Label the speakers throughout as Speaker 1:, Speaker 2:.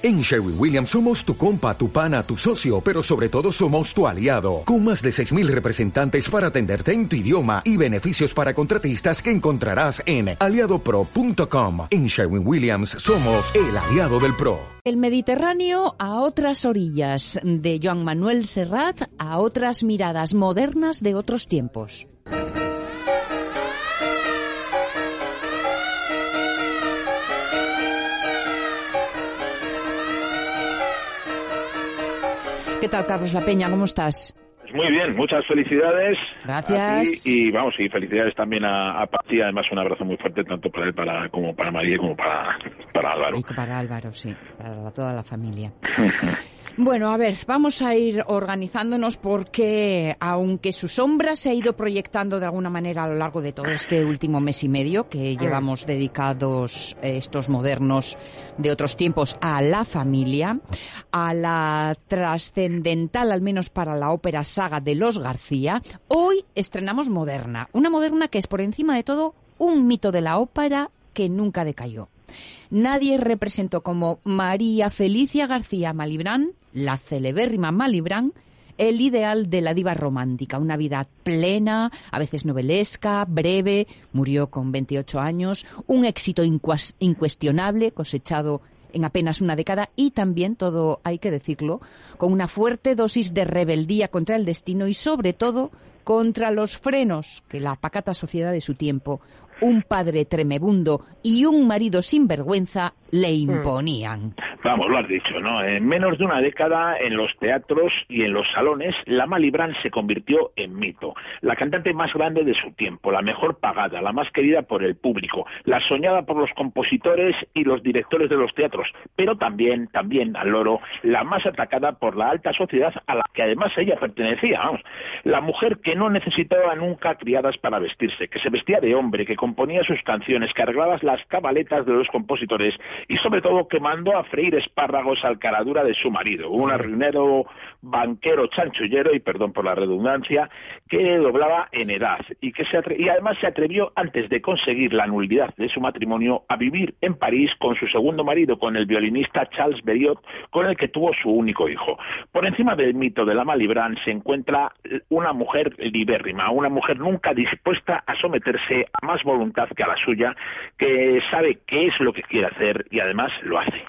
Speaker 1: En Sherwin Williams somos tu compa, tu pana, tu socio, pero sobre todo somos tu aliado, con más de 6.000 representantes para atenderte en tu idioma y beneficios para contratistas que encontrarás en aliadopro.com. En Sherwin Williams somos el aliado del PRO.
Speaker 2: El Mediterráneo a otras orillas, de Joan Manuel Serrat a otras miradas modernas de otros tiempos. ¿Qué tal, Carlos La Peña? ¿Cómo estás?
Speaker 3: Pues muy bien, muchas felicidades.
Speaker 2: Gracias.
Speaker 3: y vamos, y felicidades también a, a Pati. Además, un abrazo muy fuerte tanto para él para, como para María como para, para Álvaro.
Speaker 2: Y para Álvaro, sí, para toda la familia. Bueno, a ver, vamos a ir organizándonos porque, aunque su sombra se ha ido proyectando de alguna manera a lo largo de todo este último mes y medio que llevamos dedicados eh, estos modernos de otros tiempos a la familia, a la trascendental, al menos para la ópera saga de los García, hoy estrenamos Moderna. Una Moderna que es por encima de todo un mito de la ópera que nunca decayó. Nadie representó como María Felicia García Malibrán, la celebérrima Malibrán, el ideal de la diva romántica, una vida plena, a veces novelesca, breve, murió con 28 años, un éxito incuestionable cosechado en apenas una década y también, todo hay que decirlo, con una fuerte dosis de rebeldía contra el destino y sobre todo contra los frenos que la pacata sociedad de su tiempo un padre tremebundo y un marido sinvergüenza le mm. imponían.
Speaker 3: Vamos, lo has dicho, ¿no? En menos de una década, en los teatros y en los salones, la Malibran se convirtió en mito. La cantante más grande de su tiempo, la mejor pagada, la más querida por el público, la soñada por los compositores y los directores de los teatros, pero también, también, al loro, la más atacada por la alta sociedad a la que además ella pertenecía. Vamos. La mujer que no necesitaba nunca criadas para vestirse, que se vestía de hombre, que componía sus canciones, que arreglaba las cabaletas de los compositores y sobre todo que mandó a freír espárragos al caradura de su marido, un arruinero banquero chanchullero, y perdón por la redundancia, que doblaba en edad y que se y además se atrevió antes de conseguir la nulidad de su matrimonio a vivir en París con su segundo marido, con el violinista Charles Berriot, con el que tuvo su único hijo. Por encima del mito de la Malibran se encuentra una mujer libérrima, una mujer nunca dispuesta a someterse a más voluntad que a la suya, que sabe qué es lo que quiere hacer y además lo hace.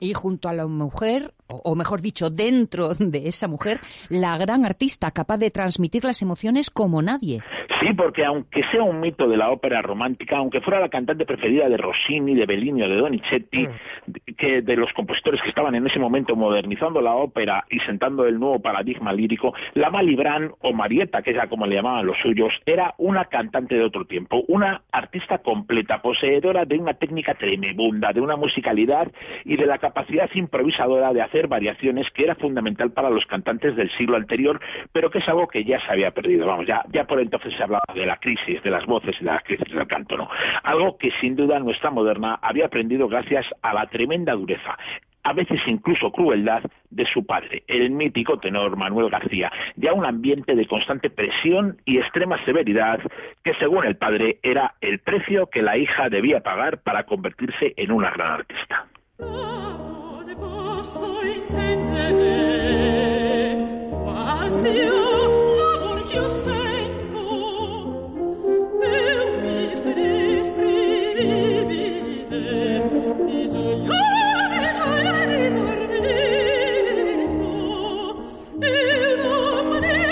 Speaker 2: Y junto a la mujer, o, mejor dicho, dentro de esa mujer, la gran artista capaz de transmitir las emociones como nadie.
Speaker 3: Sí, porque aunque sea un mito de la ópera romántica, aunque fuera la cantante preferida de Rossini, de Bellini o de Donizetti, mm. que de los compositores que estaban en ese momento modernizando la ópera y sentando el nuevo paradigma lírico, la Malibran o Marietta, que es como le llamaban los suyos, era una cantante de otro tiempo, una artista completa, poseedora de una técnica tremenda, de una musicalidad y de la capacidad improvisadora de hacer variaciones que era fundamental para los cantantes del siglo anterior, pero que es algo que ya se había perdido. Vamos, ya, ya por entonces se hablaba de la crisis de las voces y de la crisis del canto, ¿no? Algo que sin duda nuestra moderna había aprendido gracias a la tremenda dureza a veces incluso crueldad de su padre, el mítico tenor Manuel García, ya un ambiente de constante presión y extrema severidad que según el padre era el precio que la hija debía pagar para convertirse en una gran artista.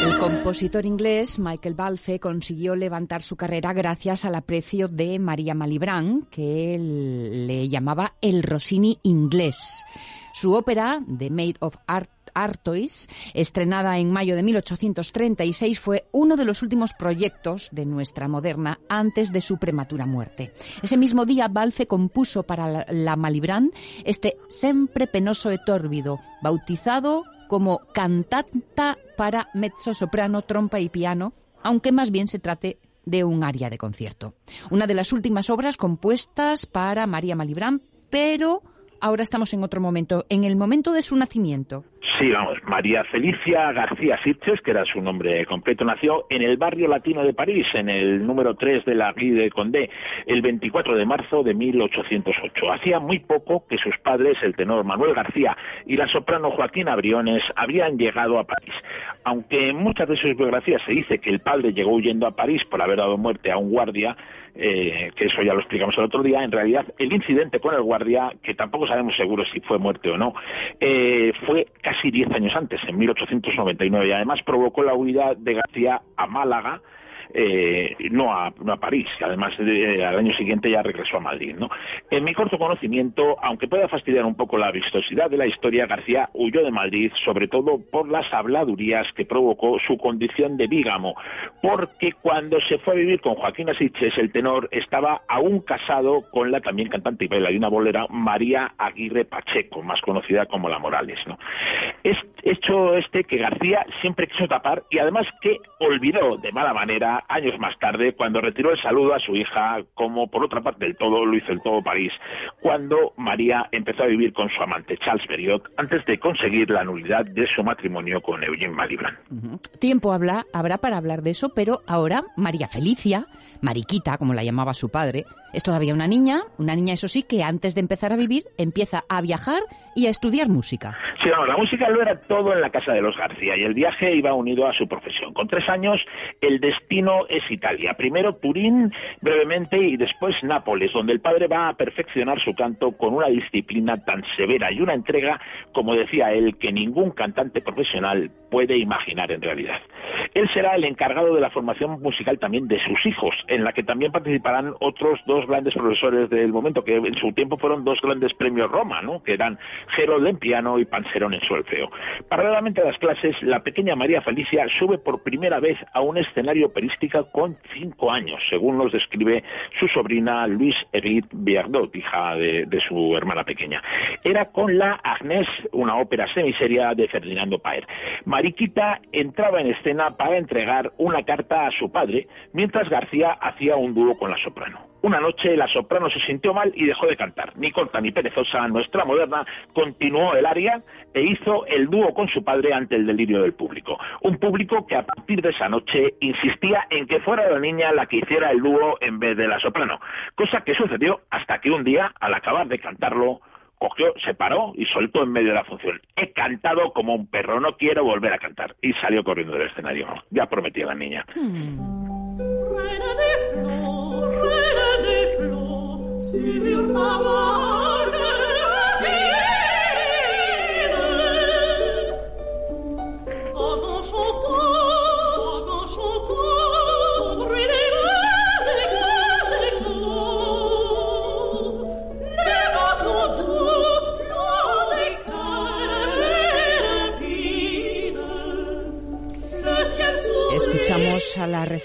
Speaker 2: El compositor inglés Michael Balfe consiguió levantar su carrera gracias al aprecio de María Malibran, que él le llamaba el Rossini inglés. Su ópera, The Maid of Art Artois, estrenada en mayo de 1836, fue uno de los últimos proyectos de nuestra moderna antes de su prematura muerte. Ese mismo día, Balfe compuso para la Malibran este Sempre penoso e tórbido, bautizado como cantata para mezzo soprano, trompa y piano, aunque más bien se trate de un área de concierto. Una de las últimas obras compuestas para María Malibran, pero ahora estamos en otro momento, en el momento de su nacimiento.
Speaker 3: Sí, vamos, María Felicia García Sitches, que era su nombre completo, nació en el barrio latino de París, en el número 3 de la Rue de Condé, el 24 de marzo de 1808. Hacía muy poco que sus padres, el tenor Manuel García y la soprano Joaquín Abriones, habían llegado a París. Aunque en muchas de sus biografías se dice que el padre llegó huyendo a París por haber dado muerte a un guardia, eh, que eso ya lo explicamos el otro día, en realidad el incidente con el guardia, que tampoco sabemos seguro si fue muerte o no, eh, fue casi diez años antes, en 1899, y además provocó la huida de García a Málaga, eh, no, a, no a París, además eh, al año siguiente ya regresó a Madrid. ¿no? En mi corto conocimiento, aunque pueda fastidiar un poco la vistosidad de la historia, García huyó de Madrid sobre todo por las habladurías que provocó su condición de bígamo, porque cuando se fue a vivir con Joaquín Asiches, el tenor estaba aún casado con la también cantante y bailarina bolera María Aguirre Pacheco, más conocida como La Morales. ¿no? Es hecho este que García siempre quiso tapar y además que olvidó de mala manera años más tarde, cuando retiró el saludo a su hija, como por otra parte del todo lo hizo en todo París, cuando María empezó a vivir con su amante Charles Berriot antes de conseguir la nulidad de su matrimonio con Eugene Malibran.
Speaker 2: Tiempo habla, habrá para hablar de eso, pero ahora María Felicia, Mariquita, como la llamaba su padre, es todavía una niña, una niña eso sí, que antes de empezar a vivir empieza a viajar y a estudiar música.
Speaker 3: Sí, la música lo era todo en la casa de los García y el viaje iba unido a su profesión. Con tres años el destino es Italia. Primero Turín brevemente y después Nápoles, donde el padre va a perfeccionar su canto con una disciplina tan severa y una entrega, como decía él, que ningún cantante profesional puede imaginar en realidad. Él será el encargado de la formación musical también de sus hijos, en la que también participarán otros dos grandes profesores del momento, que en su tiempo fueron dos grandes premios Roma, ¿no? que eran Gerold en piano y Panzerón en solfeo. Paralelamente a las clases, la pequeña María Felicia sube por primera vez a un escenario operística con cinco años, según nos describe su sobrina Luis Edith Biardot, hija de, su hermana pequeña. Era con la Agnès, una ópera semiseria de Ferdinando Paer. Mariquita entraba en escena para entregar una carta a su padre, mientras García hacía un dúo con la soprano. Una noche la soprano se sintió mal y dejó de cantar. Ni corta ni perezosa, nuestra moderna continuó el aria e hizo el dúo con su padre ante el delirio del público. Un público que a partir de esa noche insistía en que fuera la niña la que hiciera el dúo en vez de la soprano, cosa que sucedió hasta que un día, al acabar de cantarlo, cogió, se paró y soltó en medio de la función. He cantado como un perro, no quiero volver a cantar. Y salió corriendo del escenario. Ya prometía la niña. Hmm.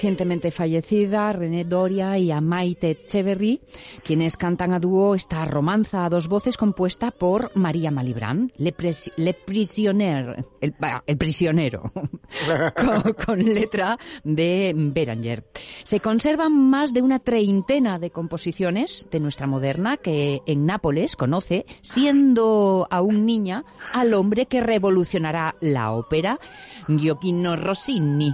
Speaker 2: Recientemente fallecida René Doria y a Maite Echeverry, quienes cantan a dúo esta romanza a dos voces compuesta por María Malibrán, Le, Prisionero, el, prisionero, con, letra de Beranger. Se conservan más de una treintena de composiciones de nuestra moderna que en Nápoles conoce, siendo aún niña, al hombre que revolucionará la ópera, Gioacchino Rossini.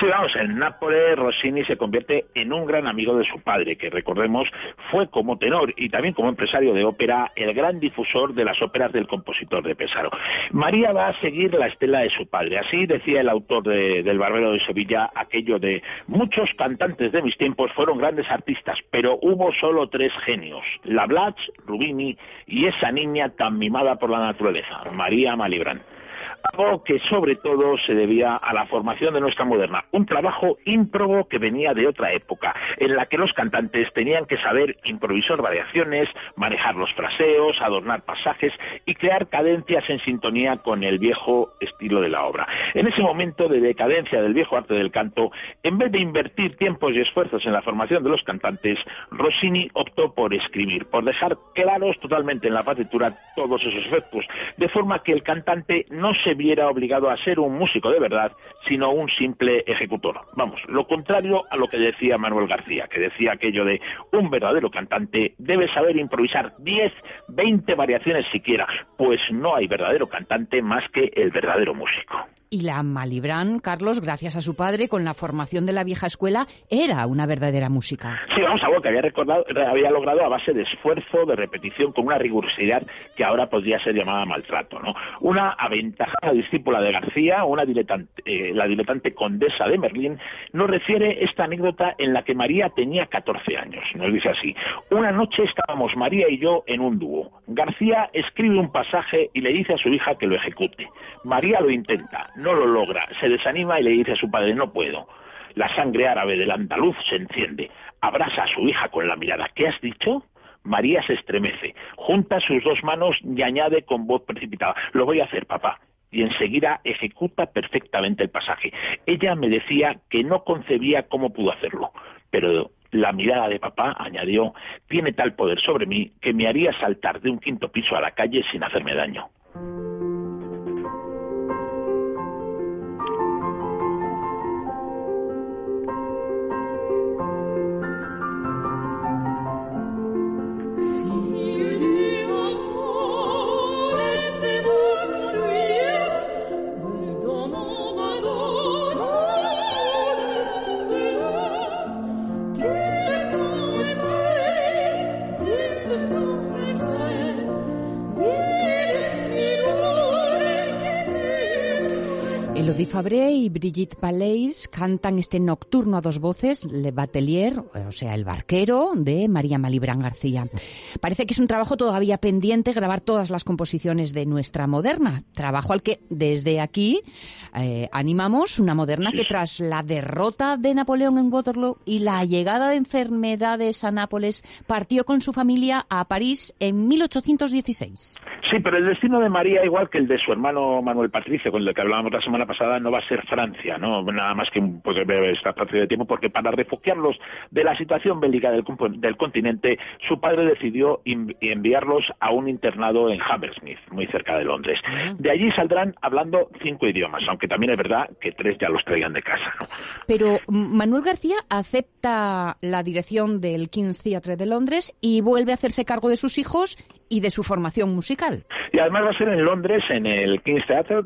Speaker 3: Sí, vamos, en Nápoles Rossini se convierte en un gran amigo de su padre, que recordemos fue como tenor y también como empresario de ópera el gran difusor de las óperas del compositor de Pesaro. María va a seguir la estela de su padre. Así decía el autor del Barbero de Sevilla aquello de muchos cantantes de mis tiempos fueron grandes artistas, pero hubo solo tres genios, La Rubini y esa niña tan mimada por la naturaleza, María Malibran algo que sobre todo se debía a la formación de nuestra moderna, un trabajo ímprobo que venía de otra época, en la que los cantantes tenían que saber improvisar variaciones, manejar los fraseos, adornar pasajes y crear cadencias en sintonía con el viejo estilo de la obra. En ese momento de decadencia del viejo arte del canto, en vez de invertir tiempos y esfuerzos en la formación de los cantantes, Rossini optó por escribir, por dejar claros totalmente en la partitura todos esos efectos, de forma que el cantante no se se viera obligado a ser un músico de verdad, sino un simple ejecutor. Vamos, lo contrario a lo que decía Manuel García, que decía aquello de un verdadero cantante debe saber improvisar 10, 20 variaciones siquiera, pues no hay verdadero cantante más que el verdadero músico.
Speaker 2: Y la Malibran, Carlos, gracias a su padre, con la formación de la vieja escuela, era una verdadera música.
Speaker 3: Sí, vamos, algo que había, recordado, había logrado a base de esfuerzo, de repetición, con una rigurosidad que ahora podría ser llamada maltrato. ¿no? Una aventajada discípula de García, una diletante, eh, la diletante condesa de Merlín, nos refiere esta anécdota en la que María tenía 14 años. Nos dice así, una noche estábamos María y yo en un dúo. García escribe un pasaje y le dice a su hija que lo ejecute. María lo intenta no lo logra, se desanima y le dice a su padre, no puedo. La sangre árabe del andaluz se enciende, abraza a su hija con la mirada. ¿Qué has dicho? María se estremece, junta sus dos manos y añade con voz precipitada, lo voy a hacer, papá. Y enseguida ejecuta perfectamente el pasaje. Ella me decía que no concebía cómo pudo hacerlo, pero la mirada de papá, añadió, tiene tal poder sobre mí que me haría saltar de un quinto piso a la calle sin hacerme daño.
Speaker 2: Elodie Fabré y Brigitte Palais cantan este nocturno a dos voces, Le Batelier, o sea, el barquero, de María Malibran García. Parece que es un trabajo todavía pendiente grabar todas las composiciones de nuestra moderna, trabajo al que desde aquí eh, animamos una moderna que tras la derrota de Napoleón en Waterloo y la llegada de enfermedades a Nápoles, partió con su familia a París en 1816.
Speaker 3: Sí, pero el destino de María, igual que el de su hermano Manuel Patricio, con el que hablábamos la semana pasada, no va a ser Francia, no nada más que un pues, esta espacio de tiempo, porque para refugiarlos de la situación bélica del, del continente, su padre decidió enviarlos a un internado en Hammersmith, muy cerca de Londres. De allí saldrán hablando cinco idiomas, aunque también es verdad que tres ya los traigan de casa.
Speaker 2: Pero Manuel García acepta la dirección del King's Theatre de Londres y vuelve a hacerse cargo de sus hijos y de su formación musical.
Speaker 3: Y además va a ser en Londres, en el King's Theatre,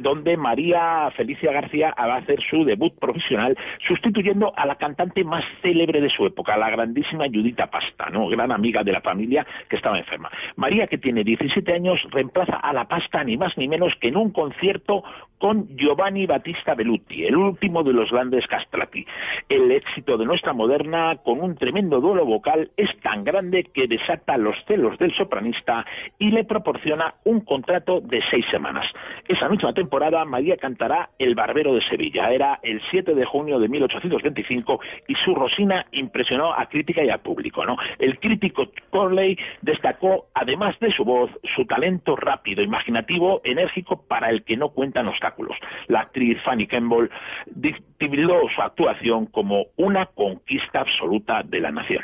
Speaker 3: donde María Felicia García va a hacer su debut profesional, sustituyendo a la cantante más célebre de su época, la grandísima Judita Pasta, ¿no? gran amiga de la familia que estaba enferma. María, que tiene 17 años, reemplaza a la Pasta ni más ni menos que en un concierto con Giovanni Battista Belluti, el último de los grandes castrati. El éxito de nuestra moderna, con un tremendo duelo vocal, es tan grande que desata los celos del sopranista y le proporciona un contrato de seis semanas. Esa misma temporada, María cantará El Barbero de Sevilla. Era el 7 de junio de 1825 y su Rosina impresionó a crítica y al público. El crítico Corley destacó, además de su voz, su talento rápido, imaginativo, enérgico, para el que no cuentan obstáculos. La actriz Fanny Campbell tituló su actuación como una conquista absoluta de la nación.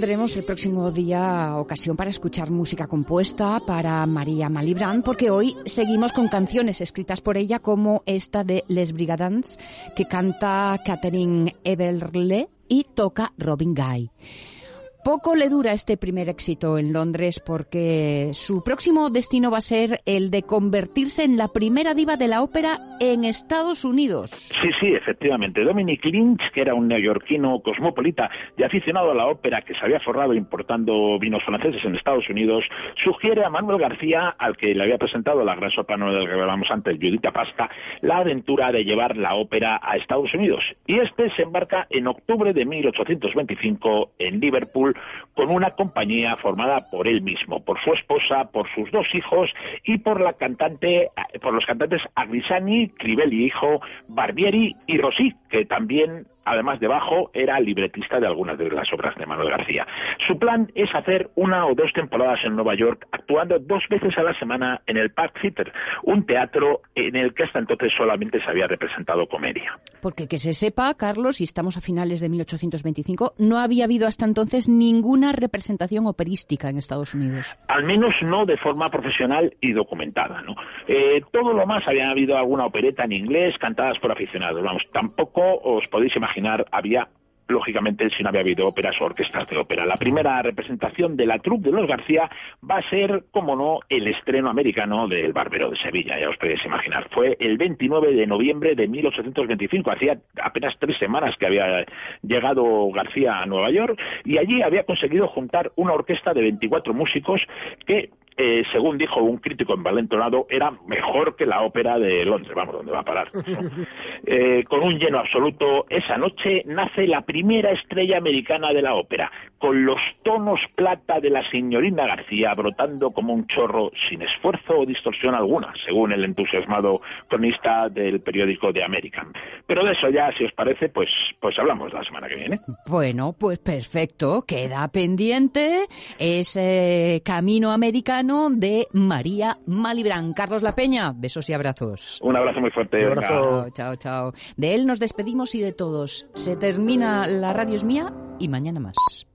Speaker 2: Tendremos el próximo día ocasión para escuchar música compuesta para María Malibran, porque hoy seguimos con canciones escritas por ella como esta de Les Brigadans, que canta Catherine Everle y toca Robin Guy. Poco le dura este primer éxito en Londres porque su próximo destino va a ser el de convertirse en la primera diva de la ópera en Estados Unidos.
Speaker 3: Sí, sí, efectivamente. Dominic Lynch, que era un neoyorquino cosmopolita y aficionado a la ópera que se había forrado importando vinos franceses en Estados Unidos, sugiere a Manuel García, al que le había presentado la gran soprano del que hablábamos antes, Judita Pasta, la aventura de llevar la ópera a Estados Unidos. Y este se embarca en octubre de 1825 en Liverpool con una compañía formada por él mismo, por su esposa, por sus dos hijos y por la cantante, por los cantantes Agrisani, Crivelli hijo, Barbieri y Rossi, que también además de bajo, era libretista de algunas de las obras de Manuel García. Su plan es hacer una o dos temporadas en Nueva York, actuando dos veces a la semana en el Park Theater, un teatro en el que hasta entonces solamente se había representado comedia.
Speaker 2: Porque que se sepa, Carlos, y estamos a finales de 1825, no había habido hasta entonces ninguna representación operística en Estados Unidos.
Speaker 3: Al menos no de forma profesional y documentada. ¿no? Eh, todo lo más había habido alguna opereta en inglés cantadas por aficionados. Vamos, tampoco os podéis imaginar había lógicamente si no había habido óperas o orquestas de ópera. La primera representación de la troupe de los García va a ser, como no, el estreno americano del Barbero de Sevilla, ya os podéis imaginar. Fue el 29 de noviembre de 1825, hacía apenas tres semanas que había llegado García a Nueva York y allí había conseguido juntar una orquesta de 24 músicos que eh, según dijo un crítico envalentonado, era mejor que la ópera de Londres, vamos, donde va a parar. Eh, con un lleno absoluto, esa noche nace la primera estrella americana de la ópera, con los tonos plata de la señorina García brotando como un chorro sin esfuerzo o distorsión alguna, según el entusiasmado cronista del periódico The American. Pero de eso ya, si os parece, pues, pues hablamos la semana que viene.
Speaker 2: Bueno, pues perfecto, queda pendiente ese camino americano de María Malibran. Carlos La Peña, besos y abrazos.
Speaker 3: Un abrazo muy fuerte.
Speaker 2: Un abrazo. Chao, chao. De él nos despedimos y de todos. Se termina La Radio es Mía y mañana más.